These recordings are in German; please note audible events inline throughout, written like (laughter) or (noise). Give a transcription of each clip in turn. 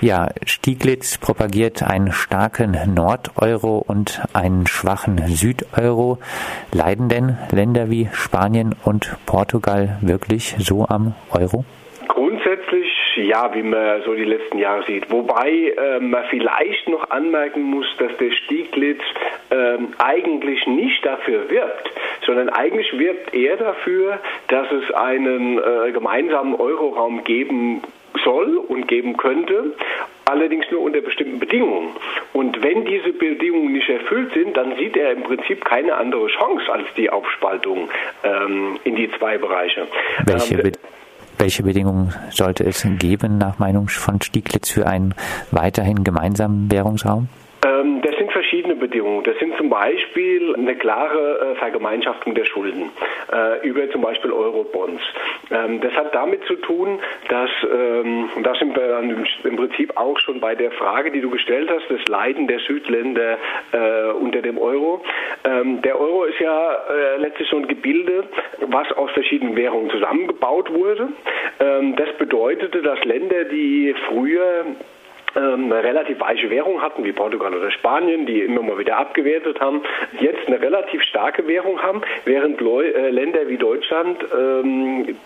Ja, Stieglitz propagiert einen starken Nordeuro und einen schwachen Südeuro. Leiden denn Länder wie Spanien und Portugal wirklich so am Euro? Grundsätzlich ja, wie man so die letzten Jahre sieht. Wobei äh, man vielleicht noch anmerken muss, dass der Stieglitz äh, eigentlich nicht dafür wirbt, sondern eigentlich wirbt er dafür, dass es einen äh, gemeinsamen Euroraum geben soll und geben könnte, allerdings nur unter bestimmten Bedingungen. Und wenn diese Bedingungen nicht erfüllt sind, dann sieht er im Prinzip keine andere Chance als die Aufspaltung ähm, in die zwei Bereiche. Welche, ähm, welche Bedingungen sollte es geben, nach Meinung von Stieglitz, für einen weiterhin gemeinsamen Währungsraum? Das verschiedene Bedingungen. Das sind zum Beispiel eine klare äh, Vergemeinschaftung der Schulden äh, über zum Beispiel Eurobonds. Ähm, das hat damit zu tun, dass, ähm, und da sind wir dann im Prinzip auch schon bei der Frage, die du gestellt hast, das Leiden der Südländer äh, unter dem Euro. Ähm, der Euro ist ja letztlich so ein Gebilde, was aus verschiedenen Währungen zusammengebaut wurde. Das bedeutete, dass Länder, die früher ähm, eine relativ weiche Währung hatten, wie Portugal oder Spanien, die immer mal wieder abgewertet haben, jetzt eine relativ starke Währung haben, während äh, Länder wie Deutschland ähm,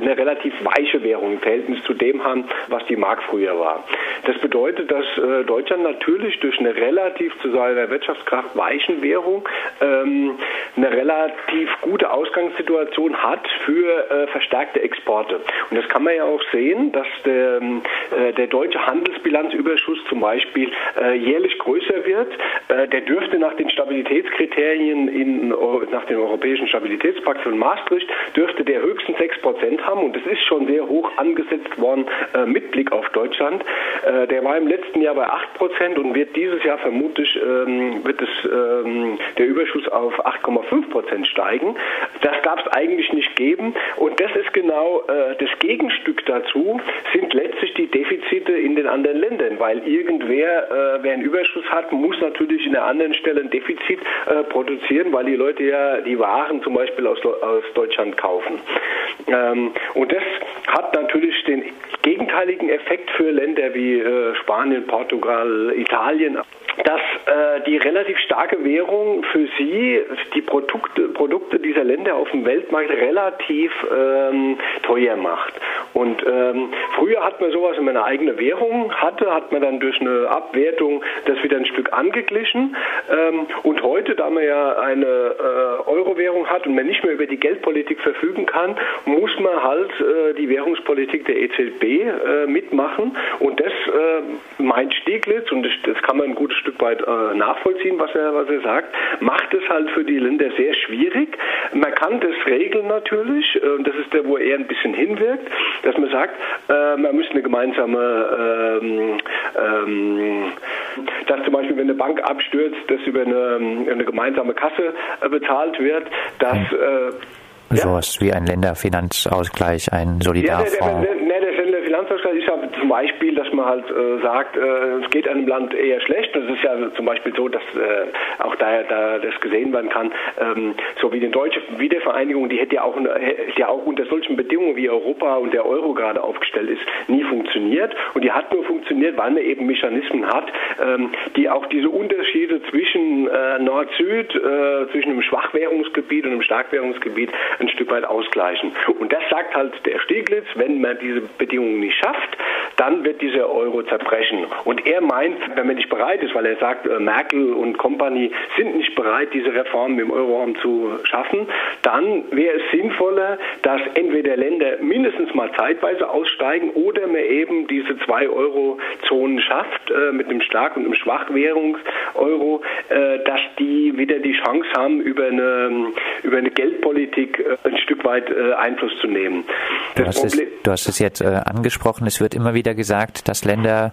eine relativ weiche Währung im Verhältnis zu dem haben, was die Mark früher war. Das bedeutet, dass äh, Deutschland natürlich durch eine relativ zu seiner Wirtschaftskraft weichen Währung ähm, eine relativ gute Ausgangssituation hat für äh, verstärkte Exporte. Und das kann man ja auch sehen, dass der, äh, der deutsche Handelsbilanzüberschuss zum Beispiel äh, jährlich größer wird. Äh, der dürfte nach den Stabilitätskriterien in, nach dem Europäischen Stabilitätspakt von Maastricht dürfte der höchstens 6 Prozent haben und das ist schon sehr hoch angesetzt worden äh, mit Blick auf Deutschland. Äh, der war im letzten Jahr bei 8 Prozent und wird dieses Jahr vermutlich ähm, wird es ähm, der Überschuss auf 8,5 Prozent steigen. Das darf es eigentlich nicht geben und das ist genau äh, das Gegenstück dazu sind letztlich die Defizite in den anderen Ländern, weil irgendwer, äh, wer einen Überschuss hat, muss natürlich in der anderen Stelle ein Defizit äh, produzieren, weil die Leute ja die Waren zum Beispiel aus, aus Deutschland kaufen. Ähm, und das hat natürlich den gegenteiligen Effekt für Länder wie äh, Spanien, Portugal, Italien dass äh, die relativ starke Währung für sie die Produkte, Produkte dieser Länder auf dem Weltmarkt relativ ähm, teuer macht. Und ähm, früher hat man sowas, wenn man eine eigene Währung hatte, hat man dann durch eine Abwertung das wieder ein Stück angeglichen. Ähm, und heute, da man ja eine äh, Euro-Währung hat und man nicht mehr über die Geldpolitik verfügen kann, muss man halt äh, die Währungspolitik der EZB äh, mitmachen. Und das äh, meint Stieglitz, und das, das kann man ein gutes Stück weit äh, nachvollziehen, was er, was er sagt, macht es halt für die Länder sehr schwierig. Man kann das regeln natürlich, äh, und das ist der, wo er ein bisschen hinwirkt dass man sagt, äh, man müsste eine gemeinsame, ähm, ähm, dass zum Beispiel, wenn eine Bank abstürzt, dass über eine, eine gemeinsame Kasse bezahlt wird, dass äh, sowas ja. wie ein Länderfinanzausgleich, ein Solidarfonds. Ja, der, der, der, Finanzausgleich ist ja zum Beispiel, dass man halt äh, sagt, äh, es geht einem Land eher schlecht. Das ist ja zum Beispiel so, dass äh, auch da, da das gesehen werden kann, ähm, so wie die deutsche Wiedervereinigung, die hätte ja auch, hätte ja auch unter solchen Bedingungen wie Europa und der Euro gerade aufgestellt ist, nie funktioniert. Und die hat nur funktioniert, weil man eben Mechanismen hat, ähm, die auch diese Unterschiede zwischen äh, Nord-Süd, äh, zwischen einem Schwachwährungsgebiet und einem Starkwährungsgebiet ein Stück weit ausgleichen. Und das sagt halt der Stieglitz, wenn man diese Bedingungen nicht schafft, dann wird dieser Euro zerbrechen. Und er meint, wenn man nicht bereit ist, weil er sagt, äh, Merkel und Company sind nicht bereit, diese Reformen im Euroraum zu schaffen, dann wäre es sinnvoller, dass entweder Länder mindestens mal zeitweise aussteigen oder man eben diese zwei Euro-Zonen schafft äh, mit einem starken und einem Schwachwährungs-Euro, äh, dass die wieder die Chance haben, über eine, über eine Geldpolitik ein Stück weit Einfluss zu nehmen. Du hast, es, du hast, es, jetzt äh, angesprochen, es wird immer wieder gesagt, dass Länder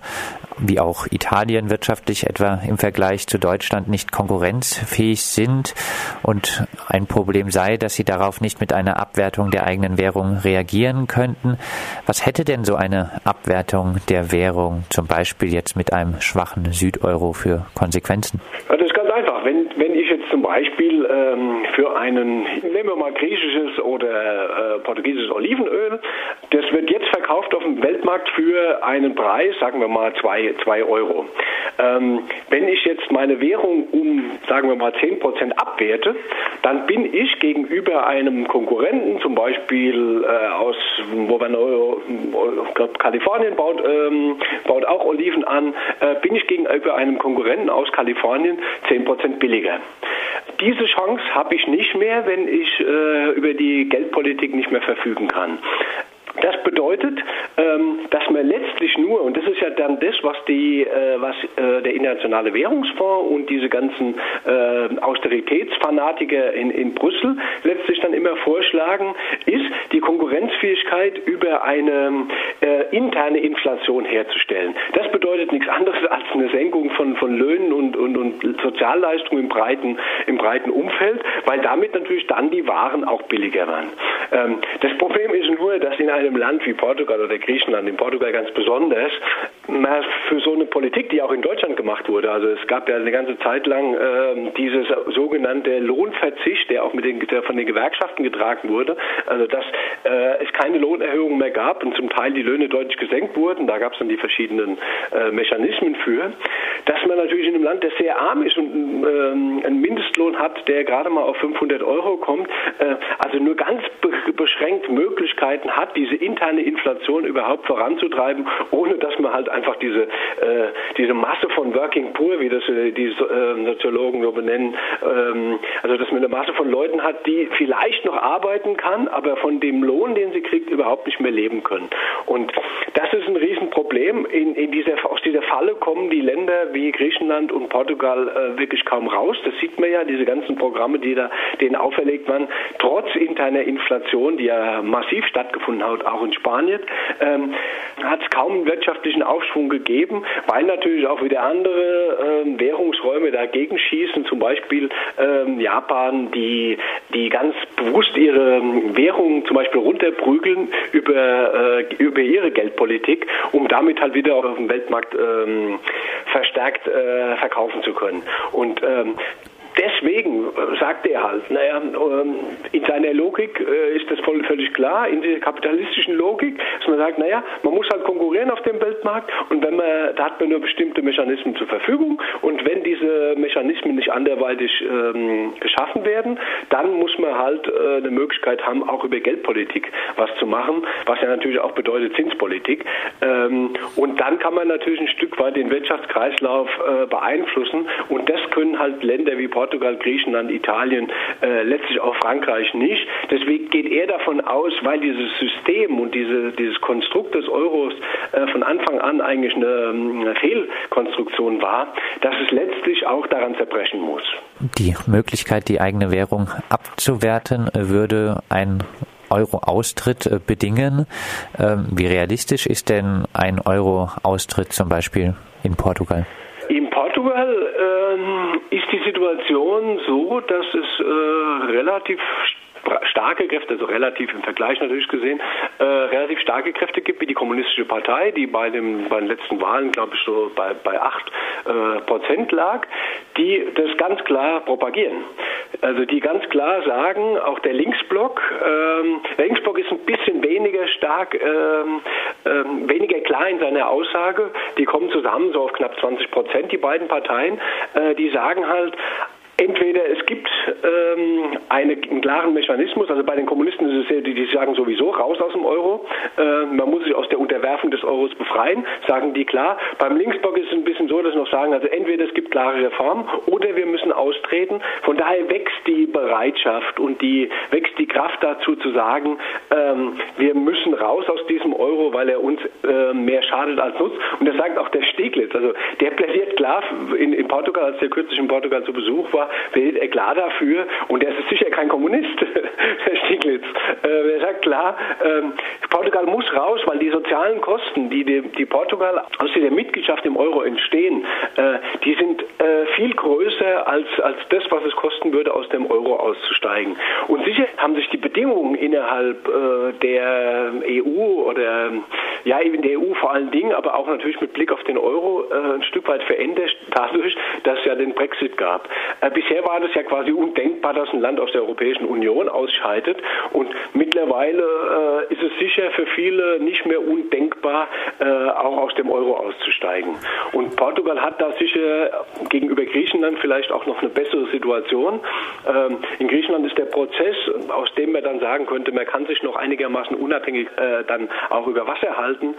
wie auch Italien wirtschaftlich etwa im Vergleich zu Deutschland nicht konkurrenzfähig sind und ein Problem sei, dass sie darauf nicht mit einer Abwertung der eigenen Währung reagieren könnten. Was hätte denn so eine Abwertung der Währung, zum Beispiel jetzt mit einem schwachen Südeuro, für Konsequenzen? Ja, das ist ganz einfach. Wenn, wenn ich zum Beispiel ähm, für einen, nehmen wir mal griechisches oder äh, portugiesisches Olivenöl, das wird jetzt verkauft auf dem Weltmarkt für einen Preis, sagen wir mal zwei, zwei Euro. Ähm, wenn ich jetzt meine Währung um, sagen wir mal, 10 Prozent abwerte, dann bin ich gegenüber einem Konkurrenten, zum Beispiel äh, aus, wir glaub, Kalifornien baut, ähm, baut auch Oliven an, äh, bin ich gegenüber einem Konkurrenten aus Kalifornien 10 Prozent billiger. Diese Chance habe ich nicht mehr, wenn ich äh, über die Geldpolitik nicht mehr verfügen kann. Das bedeutet, ähm, dass man letztlich nur, und das ist ja dann das, was, die, äh, was äh, der Internationale Währungsfonds und diese ganzen äh, Austeritätsfanatiker in, in Brüssel letztlich dann immer vorschlagen, ist die Konkurrenzfähigkeit über eine interne Inflation herzustellen. Das bedeutet nichts anderes als eine Senkung von, von Löhnen und, und, und Sozialleistungen im breiten, im breiten Umfeld, weil damit natürlich dann die Waren auch billiger werden. Ähm, das Problem ist nur, dass in einem Land wie Portugal oder Griechenland, in Portugal ganz besonders, für so eine Politik, die auch in Deutschland gemacht wurde, also es gab ja eine ganze Zeit lang äh, dieses sogenannte Lohnverzicht, der auch mit den, der von den Gewerkschaften getragen wurde, also dass äh, es keine Lohnerhöhungen mehr gab und zum Teil die Löhne deutlich gesenkt wurden, da gab es dann die verschiedenen äh, Mechanismen für, dass man natürlich in einem Land, das sehr arm ist und ähm, einen Mindestlohn hat, der gerade mal auf 500 Euro kommt, äh, also nur ganz beschränkt Möglichkeiten hat, diese interne Inflation überhaupt voranzutreiben, ohne dass man halt einfach diese, äh, diese Masse von Working Poor, wie das äh, die äh, Soziologen so benennen, ähm, also dass man eine Masse von Leuten hat, die vielleicht noch arbeiten kann, aber von dem Lohn, den sie kriegt, überhaupt nicht mehr leben können. Und das ist ein Riesenproblem. In, in dieser, aus dieser Falle kommen die Länder wie Griechenland und Portugal äh, wirklich kaum raus. Das sieht man ja, diese ganzen Programme, die da denen auferlegt werden, trotz interner Inflation, die ja massiv stattgefunden hat, auch in Spanien, ähm, hat es kaum einen wirtschaftlichen Aufschwung gegeben, weil natürlich auch wieder andere ähm, Währungsräume dagegen schießen, zum Beispiel ähm, Japan, die, die ganz bewusst ihre Währung zum Beispiel runterprügeln über, äh, über ihre Geldpolitik, um damit halt wieder auf dem Weltmarkt ähm, verstärkt äh, verkaufen zu können. Und ähm, deswegen sagt er halt, naja, ähm, in seiner Logik äh, ist das voll, völlig klar, in der kapitalistischen Logik, dass man sagt, naja, man muss halt konkurrieren auf dem Weltmarkt und wenn man, da hat man nur bestimmte Mechanismen zur Verfügung und wenn diese Mechanismen nicht anderweitig ähm, geschaffen werden, dann muss man halt äh, eine Möglichkeit haben, auch über Geldpolitik was zu machen, was ja natürlich auch bedeutet Zinspolitik. Ähm, und dann kann man natürlich ein Stück weit den Wirtschaftskreislauf äh, beeinflussen und das können halt Länder wie Portugal Portugal, Griechenland, Italien, äh, letztlich auch Frankreich nicht. Deswegen geht er davon aus, weil dieses System und diese, dieses Konstrukt des Euros äh, von Anfang an eigentlich eine, eine Fehlkonstruktion war, dass es letztlich auch daran zerbrechen muss. Die Möglichkeit, die eigene Währung abzuwerten, würde ein Euro-Austritt äh, bedingen. Ähm, wie realistisch ist denn ein Euro-Austritt zum Beispiel in Portugal? Ähm, Situation so, dass es äh, relativ starke Kräfte, also relativ im Vergleich natürlich gesehen, äh, relativ starke Kräfte gibt, wie die Kommunistische Partei, die bei, dem, bei den letzten Wahlen, glaube ich, so bei, bei 8 äh, Prozent lag, die das ganz klar propagieren. Also die ganz klar sagen, auch der Linksblock, ähm, der Linksblock ist ein bisschen weniger stark, ähm, ähm, weniger klar in seiner Aussage. Die kommen zusammen so auf knapp 20 Prozent, die beiden Parteien. Äh, die sagen halt, Entweder es gibt ähm, eine, einen klaren Mechanismus, also bei den Kommunisten ist es ja, die, die sagen sowieso raus aus dem Euro, äh, man muss sich aus der Unterwerfung des Euros befreien, sagen die klar. Beim Linksblock ist es ein bisschen so, dass sie noch sagen, also entweder es gibt klare Reformen oder wir müssen austreten. Von daher wächst die Bereitschaft und die wächst die Kraft dazu zu sagen, ähm, wir müssen raus aus diesem Euro, weil er uns äh, mehr schadet als nutzt. Und das sagt auch der Steglitz, also der plädiert klar in, in Portugal, als der kürzlich in Portugal zu Besuch war, klar dafür, und er ist sicher kein Kommunist, (laughs) Herr Stieglitz, äh, er sagt klar, äh, Portugal muss raus, weil die sozialen Kosten, die, die, die Portugal aus der Mitgliedschaft im Euro entstehen, äh, die sind äh, viel größer als, als das, was es kosten würde, aus dem Euro auszusteigen. Und sicher haben sich die Bedingungen innerhalb äh, der EU oder ja eben der EU vor allen Dingen, aber auch natürlich mit Blick auf den Euro äh, ein Stück weit verändert dadurch, dass es ja den Brexit gab. Äh, bisher war das ja quasi undenkbar, dass ein Land aus der Europäischen Union ausscheidet. Und mittlerweile äh, ist es sicher für viele nicht mehr undenkbar, äh, auch aus dem Euro auszusteigen. Und Portugal hat da sicher gegenüber Griechenland vielleicht auch noch eine bessere Situation. Ähm, in Griechenland ist der Prozess, aus dem man dann sagen könnte, man kann sich noch einigermaßen unabhängig dann auch über Wasser halten,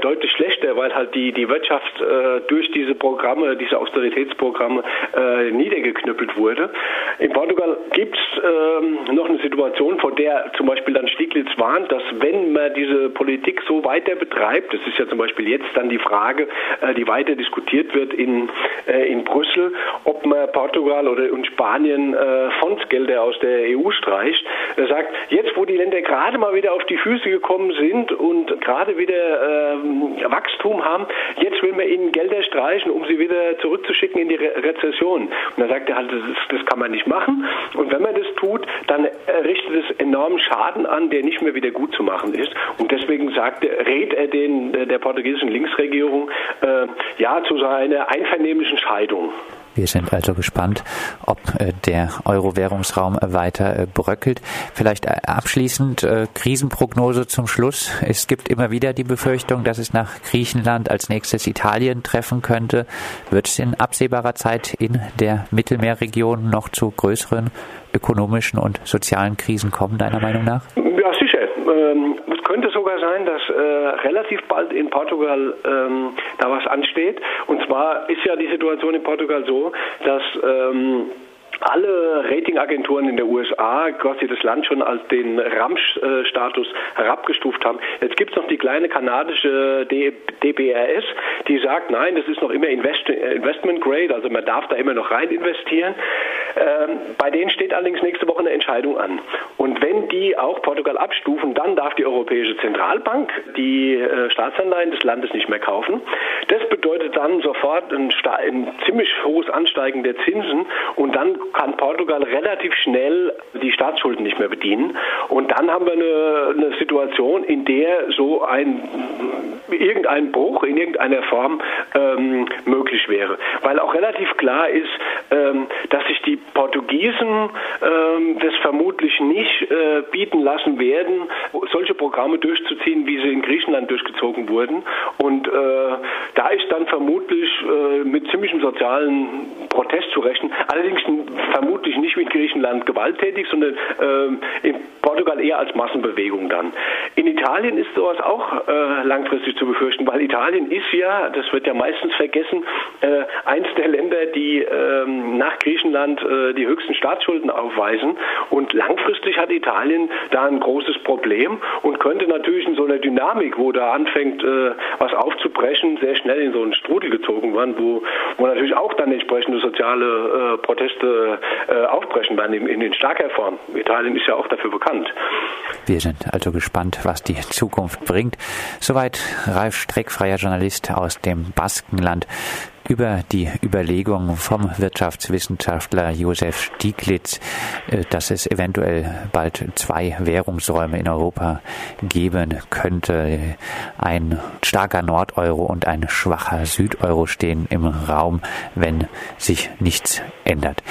deutlich schlechter, weil halt die, die Wirtschaft äh, durch diese Programme, diese Austeritätsprogramme äh, niedergeknüppelt wurde. In Portugal gibt es ähm, noch eine Situation, vor der zum Beispiel dann Stieglitz warnt, dass wenn man diese Politik so weiter betreibt, das ist ja zum Beispiel jetzt dann die Frage, äh, die weiter diskutiert wird in, äh, in Brüssel, ob man Portugal oder und Spanien äh, Fondsgelder aus der EU streicht. Er sagt, jetzt wo die Länder gerade mal wieder auf die Füße gekommen sind und gerade wieder ähm, Wachstum haben, jetzt will man ihnen Gelder streichen, um sie wieder zurückzuschicken in die Re Rezession. Und da sagt er halt, das, das kann man nicht machen. Und wenn man das tut, dann richtet es enormen Schaden an, der nicht mehr wieder gut zu machen ist. Und deswegen sagt rät er den der portugiesischen Linksregierung äh, ja zu seiner einvernehmlichen Scheidung. Wir sind also gespannt, ob äh, der Euro-Währungsraum weiter äh, bröckelt. Vielleicht äh, abschließend Krisenprognose zum Schluss. Es gibt immer wieder die Befürchtung, dass es nach Griechenland als nächstes Italien treffen könnte. Wird es in absehbarer Zeit in der Mittelmeerregion noch zu größeren ökonomischen und sozialen Krisen kommen, deiner Meinung nach? Ja, sicher. Könnte sogar sein, dass äh, relativ bald in Portugal ähm, da was ansteht. Und zwar ist ja die Situation in Portugal so, dass ähm, alle Ratingagenturen in der USA quasi das Land schon als den Ramsch-Status herabgestuft haben. Jetzt gibt es noch die kleine kanadische DBRS, die sagt, nein, das ist noch immer Investment Grade, also man darf da immer noch rein investieren. Ähm, bei denen steht allerdings nächste Woche eine Entscheidung an. Und wenn die auch Portugal abstufen, dann darf die Europäische Zentralbank die äh, Staatsanleihen des Landes nicht mehr kaufen. Das bedeutet dann sofort ein, ein ziemlich hohes Ansteigen der Zinsen und dann kann Portugal relativ schnell die Staatsschulden nicht mehr bedienen. Und dann haben wir eine, eine Situation, in der so ein irgendein Bruch in irgendeiner Form ähm, möglich wäre. Weil auch relativ klar ist, die Portugiesen ähm, das vermutlich nicht äh, bieten lassen werden, solche Programme durchzuziehen, wie sie in Griechenland durchgezogen wurden. Und äh, da ist dann vermutlich äh, mit ziemlichem sozialen Protest zu rechnen. Allerdings vermutlich nicht in Griechenland gewalttätig, sondern äh, in Portugal eher als Massenbewegung dann. In Italien ist sowas auch äh, langfristig zu befürchten, weil Italien ist ja, das wird ja meistens vergessen, äh, eins der Länder, die ähm, nach Griechenland die höchsten Staatsschulden aufweisen. Und langfristig hat Italien da ein großes Problem und könnte natürlich in so einer Dynamik, wo da anfängt, äh, was aufzubrechen, sehr schnell in so einen Strudel gezogen werden, wo, wo natürlich auch dann entsprechende soziale äh, Proteste äh, aufbrechen werden in, in den starker Form. Italien ist ja auch dafür bekannt. Wir sind also gespannt, was die Zukunft bringt. Soweit Ralf Streck, freier Journalist aus dem Baskenland über die Überlegung vom Wirtschaftswissenschaftler Josef Stieglitz, äh, dass es eventuell bald zwei Währungsräume in Europa geben könnte. Ein starker Nordeuro und ein schwacher Südeuro stehen im Raum, wenn sich nichts ändert.